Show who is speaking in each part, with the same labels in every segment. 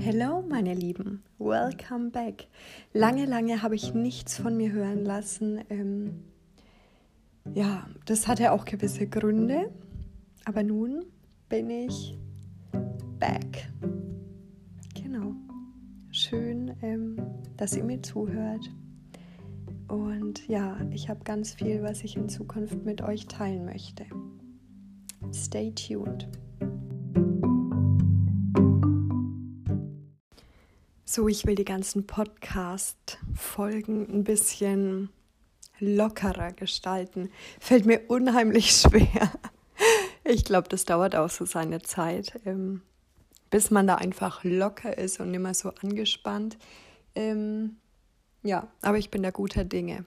Speaker 1: Hello, meine Lieben, welcome back. Lange, lange habe ich nichts von mir hören lassen. Ähm, ja, das hatte auch gewisse Gründe, aber nun bin ich back. Genau. Schön, ähm, dass ihr mir zuhört. Und ja, ich habe ganz viel, was ich in Zukunft mit euch teilen möchte. Stay tuned. So, ich will die ganzen Podcast-Folgen ein bisschen lockerer gestalten. Fällt mir unheimlich schwer. Ich glaube, das dauert auch so seine Zeit, ähm, bis man da einfach locker ist und immer so angespannt. Ähm, ja, aber ich bin da guter Dinge.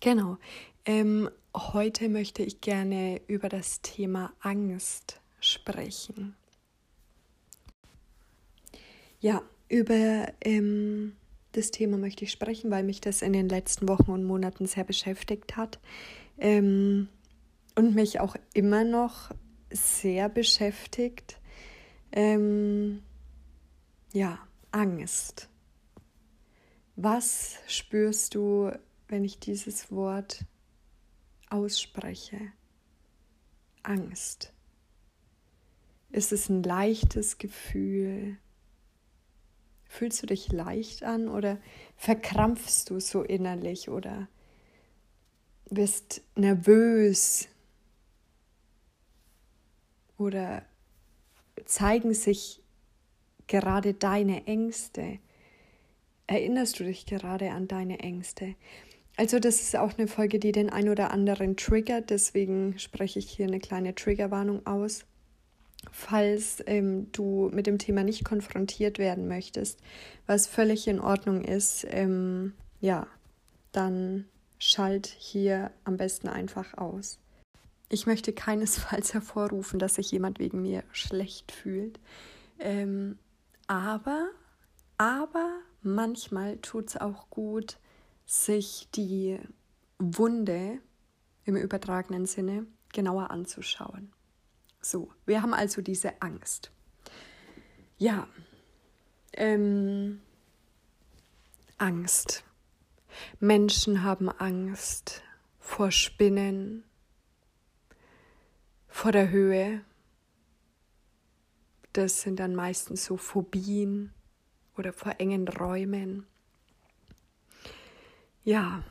Speaker 1: Genau. Ähm, heute möchte ich gerne über das Thema Angst sprechen. Ja, über ähm, das Thema möchte ich sprechen, weil mich das in den letzten Wochen und Monaten sehr beschäftigt hat ähm, und mich auch immer noch sehr beschäftigt. Ähm, ja, Angst. Was spürst du, wenn ich dieses Wort ausspreche? Angst. Ist es ein leichtes Gefühl? Fühlst du dich leicht an oder verkrampfst du so innerlich oder wirst nervös oder zeigen sich gerade deine Ängste? Erinnerst du dich gerade an deine Ängste? Also das ist auch eine Folge, die den ein oder anderen triggert, deswegen spreche ich hier eine kleine Triggerwarnung aus. Falls ähm, du mit dem Thema nicht konfrontiert werden möchtest, was völlig in Ordnung ist, ähm, ja, dann schalt hier am besten einfach aus. Ich möchte keinesfalls hervorrufen, dass sich jemand wegen mir schlecht fühlt. Ähm, aber, aber manchmal tut es auch gut, sich die Wunde im übertragenen Sinne genauer anzuschauen. So, wir haben also diese Angst. Ja, ähm, Angst. Menschen haben Angst vor Spinnen, vor der Höhe. Das sind dann meistens so Phobien oder vor engen Räumen. Ja,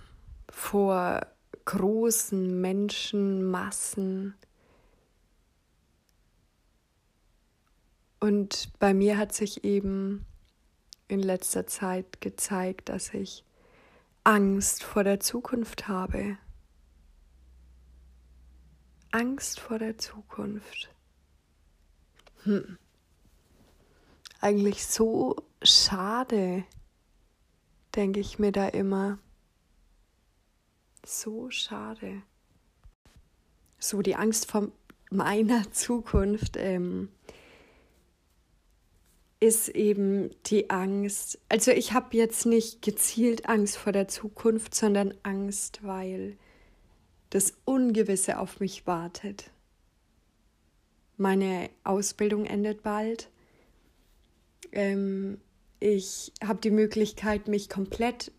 Speaker 1: vor großen Menschenmassen, Und bei mir hat sich eben in letzter Zeit gezeigt, dass ich Angst vor der Zukunft habe. Angst vor der Zukunft. Hm. Eigentlich so schade, denke ich mir da immer. So schade. So die Angst vor meiner Zukunft. Ähm, ist eben die Angst. Also ich habe jetzt nicht gezielt Angst vor der Zukunft, sondern Angst, weil das Ungewisse auf mich wartet. Meine Ausbildung endet bald. Ähm, ich habe die Möglichkeit, mich komplett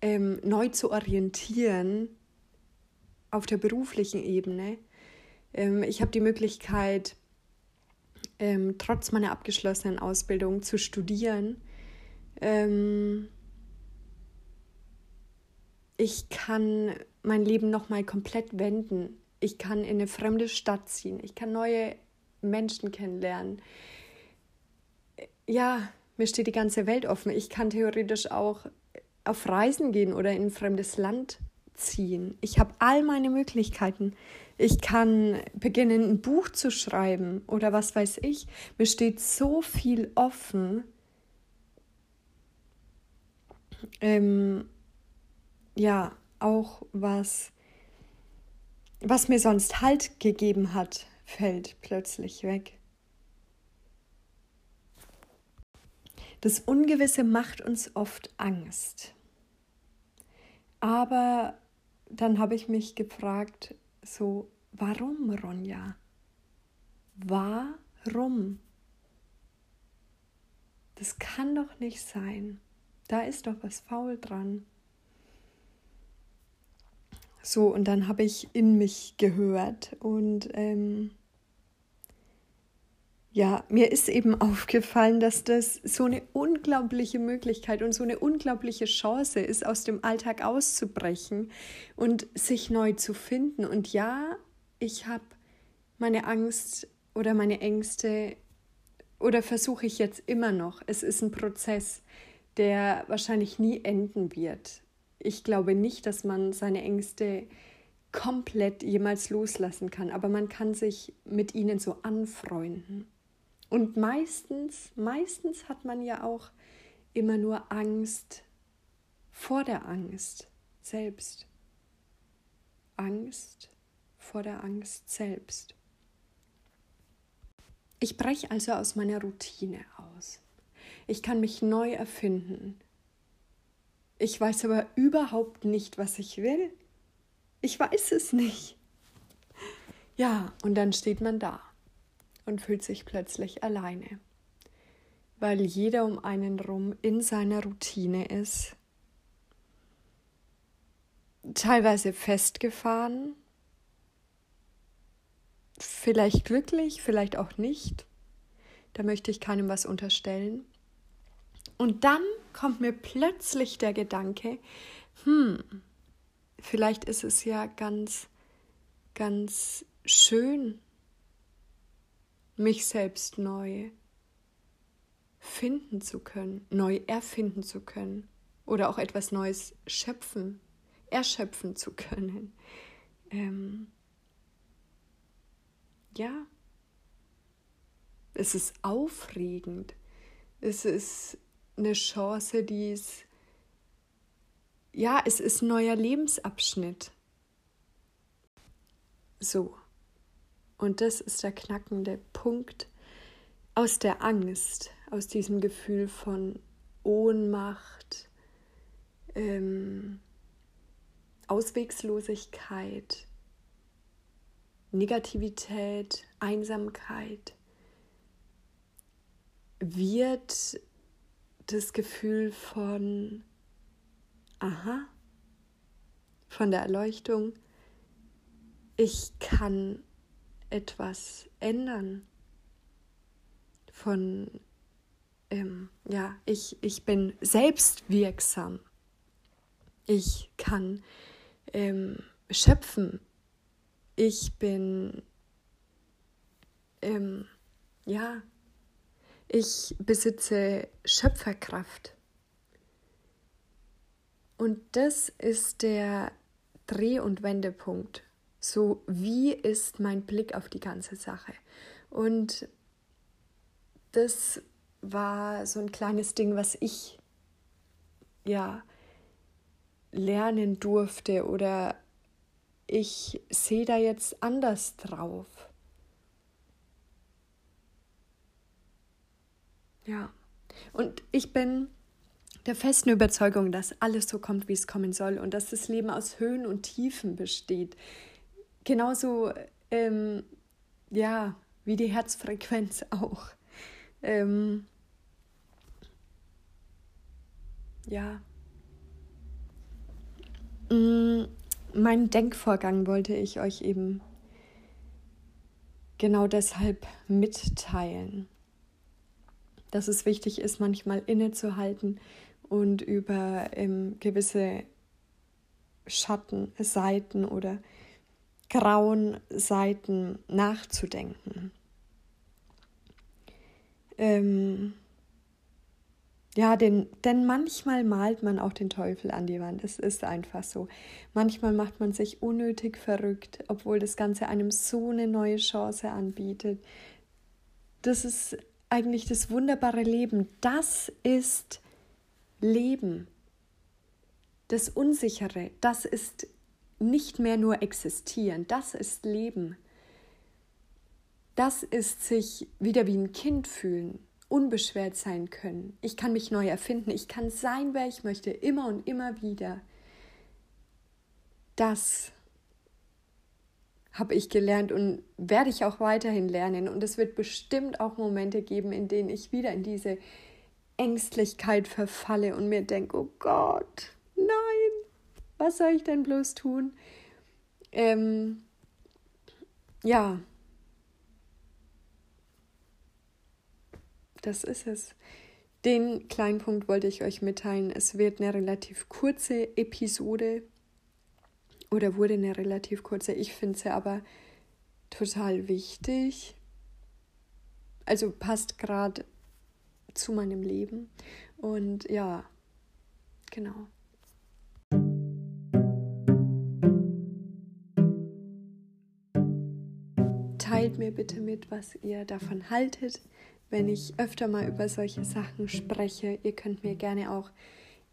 Speaker 1: ähm, neu zu orientieren auf der beruflichen Ebene. Ähm, ich habe die Möglichkeit, ähm, trotz meiner abgeschlossenen Ausbildung zu studieren. Ähm, ich kann mein Leben nochmal komplett wenden. Ich kann in eine fremde Stadt ziehen. Ich kann neue Menschen kennenlernen. Ja, mir steht die ganze Welt offen. Ich kann theoretisch auch auf Reisen gehen oder in ein fremdes Land ziehen. Ich habe all meine Möglichkeiten. Ich kann beginnen, ein Buch zu schreiben oder was weiß ich. Mir steht so viel offen. Ähm, ja, auch was, was mir sonst Halt gegeben hat, fällt plötzlich weg. Das Ungewisse macht uns oft Angst. Aber dann habe ich mich gefragt, so, warum, Ronja? Warum? Das kann doch nicht sein. Da ist doch was faul dran. So, und dann habe ich in mich gehört und ähm, ja, mir ist eben aufgefallen, dass das so eine unglaubliche Möglichkeit und so eine unglaubliche Chance ist, aus dem Alltag auszubrechen und sich neu zu finden. Und ja, ich habe meine Angst oder meine Ängste oder versuche ich jetzt immer noch. Es ist ein Prozess, der wahrscheinlich nie enden wird. Ich glaube nicht, dass man seine Ängste komplett jemals loslassen kann, aber man kann sich mit ihnen so anfreunden. Und meistens, meistens hat man ja auch immer nur Angst vor der Angst selbst. Angst vor der Angst selbst. Ich breche also aus meiner Routine aus. Ich kann mich neu erfinden. Ich weiß aber überhaupt nicht, was ich will. Ich weiß es nicht. Ja, und dann steht man da und fühlt sich plötzlich alleine, weil jeder um einen rum in seiner Routine ist, teilweise festgefahren, vielleicht glücklich, vielleicht auch nicht. Da möchte ich keinem was unterstellen. Und dann kommt mir plötzlich der Gedanke, hm, vielleicht ist es ja ganz, ganz schön, mich selbst neu finden zu können, neu erfinden zu können oder auch etwas Neues schöpfen, erschöpfen zu können. Ähm, ja, es ist aufregend. Es ist eine Chance, die ist, ja, es ist ein neuer Lebensabschnitt. So. Und das ist der knackende Punkt aus der Angst, aus diesem Gefühl von Ohnmacht, ähm, Auswegslosigkeit, Negativität, Einsamkeit, wird das Gefühl von, aha, von der Erleuchtung, ich kann etwas ändern. Von, ähm, ja, ich, ich bin selbstwirksam. Ich kann ähm, schöpfen. Ich bin, ähm, ja, ich besitze Schöpferkraft. Und das ist der Dreh- und Wendepunkt so, wie ist mein Blick auf die ganze Sache? Und das war so ein kleines Ding, was ich ja lernen durfte oder ich sehe da jetzt anders drauf. Ja, und ich bin der festen Überzeugung, dass alles so kommt, wie es kommen soll und dass das Leben aus Höhen und Tiefen besteht genauso, ähm, ja, wie die Herzfrequenz auch. Ähm, ja. Mm, mein Denkvorgang wollte ich euch eben genau deshalb mitteilen, dass es wichtig ist, manchmal innezuhalten und über ähm, gewisse Schatten, Seiten oder grauen Seiten nachzudenken. Ähm, ja, denn, denn manchmal malt man auch den Teufel an die Wand. Es ist einfach so. Manchmal macht man sich unnötig verrückt, obwohl das Ganze einem so eine neue Chance anbietet. Das ist eigentlich das wunderbare Leben. Das ist Leben. Das Unsichere, das ist nicht mehr nur existieren, das ist Leben. Das ist sich wieder wie ein Kind fühlen, unbeschwert sein können. Ich kann mich neu erfinden, ich kann sein, wer ich möchte, immer und immer wieder. Das habe ich gelernt und werde ich auch weiterhin lernen. Und es wird bestimmt auch Momente geben, in denen ich wieder in diese Ängstlichkeit verfalle und mir denke, oh Gott, was soll ich denn bloß tun? Ähm, ja, das ist es. Den kleinen Punkt wollte ich euch mitteilen. Es wird eine relativ kurze Episode oder wurde eine relativ kurze. Ich finde sie aber total wichtig. Also passt gerade zu meinem Leben. Und ja, genau. Teilt mir bitte mit, was ihr davon haltet, wenn ich öfter mal über solche Sachen spreche. Ihr könnt mir gerne auch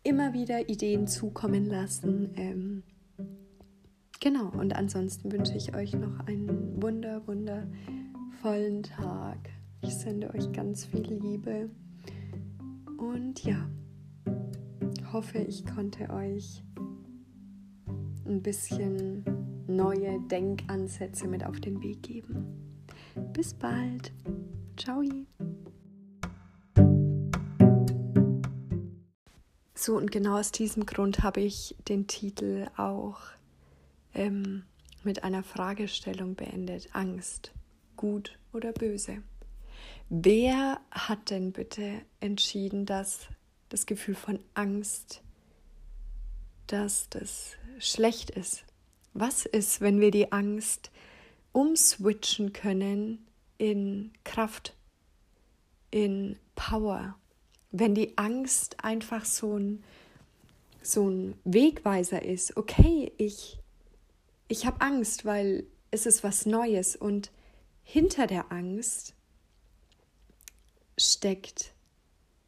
Speaker 1: immer wieder Ideen zukommen lassen. Ähm, genau, und ansonsten wünsche ich euch noch einen wunder, wundervollen Tag. Ich sende euch ganz viel Liebe. Und ja, hoffe, ich konnte euch ein bisschen neue Denkansätze mit auf den Weg geben. Bis bald. Ciao. So, und genau aus diesem Grund habe ich den Titel auch ähm, mit einer Fragestellung beendet. Angst, gut oder böse? Wer hat denn bitte entschieden, dass das Gefühl von Angst, dass das schlecht ist? Was ist, wenn wir die Angst umswitchen können in Kraft, in Power? Wenn die Angst einfach so ein, so ein Wegweiser ist, okay, ich, ich habe Angst, weil es ist was Neues und hinter der Angst steckt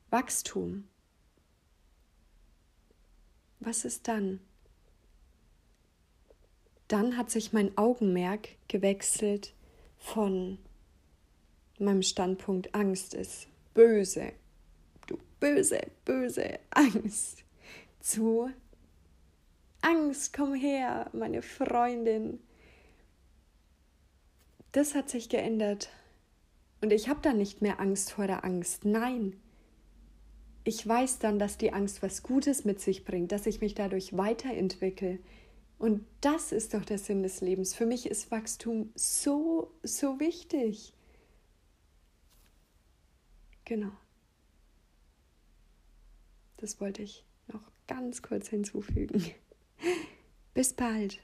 Speaker 1: Wachstum. Was ist dann? Dann hat sich mein Augenmerk gewechselt von meinem Standpunkt Angst ist böse, du böse, böse Angst, zu Angst, komm her, meine Freundin. Das hat sich geändert. Und ich habe dann nicht mehr Angst vor der Angst. Nein. Ich weiß dann, dass die Angst was Gutes mit sich bringt, dass ich mich dadurch weiterentwickle. Und das ist doch der Sinn des Lebens. Für mich ist Wachstum so, so wichtig. Genau. Das wollte ich noch ganz kurz hinzufügen. Bis bald.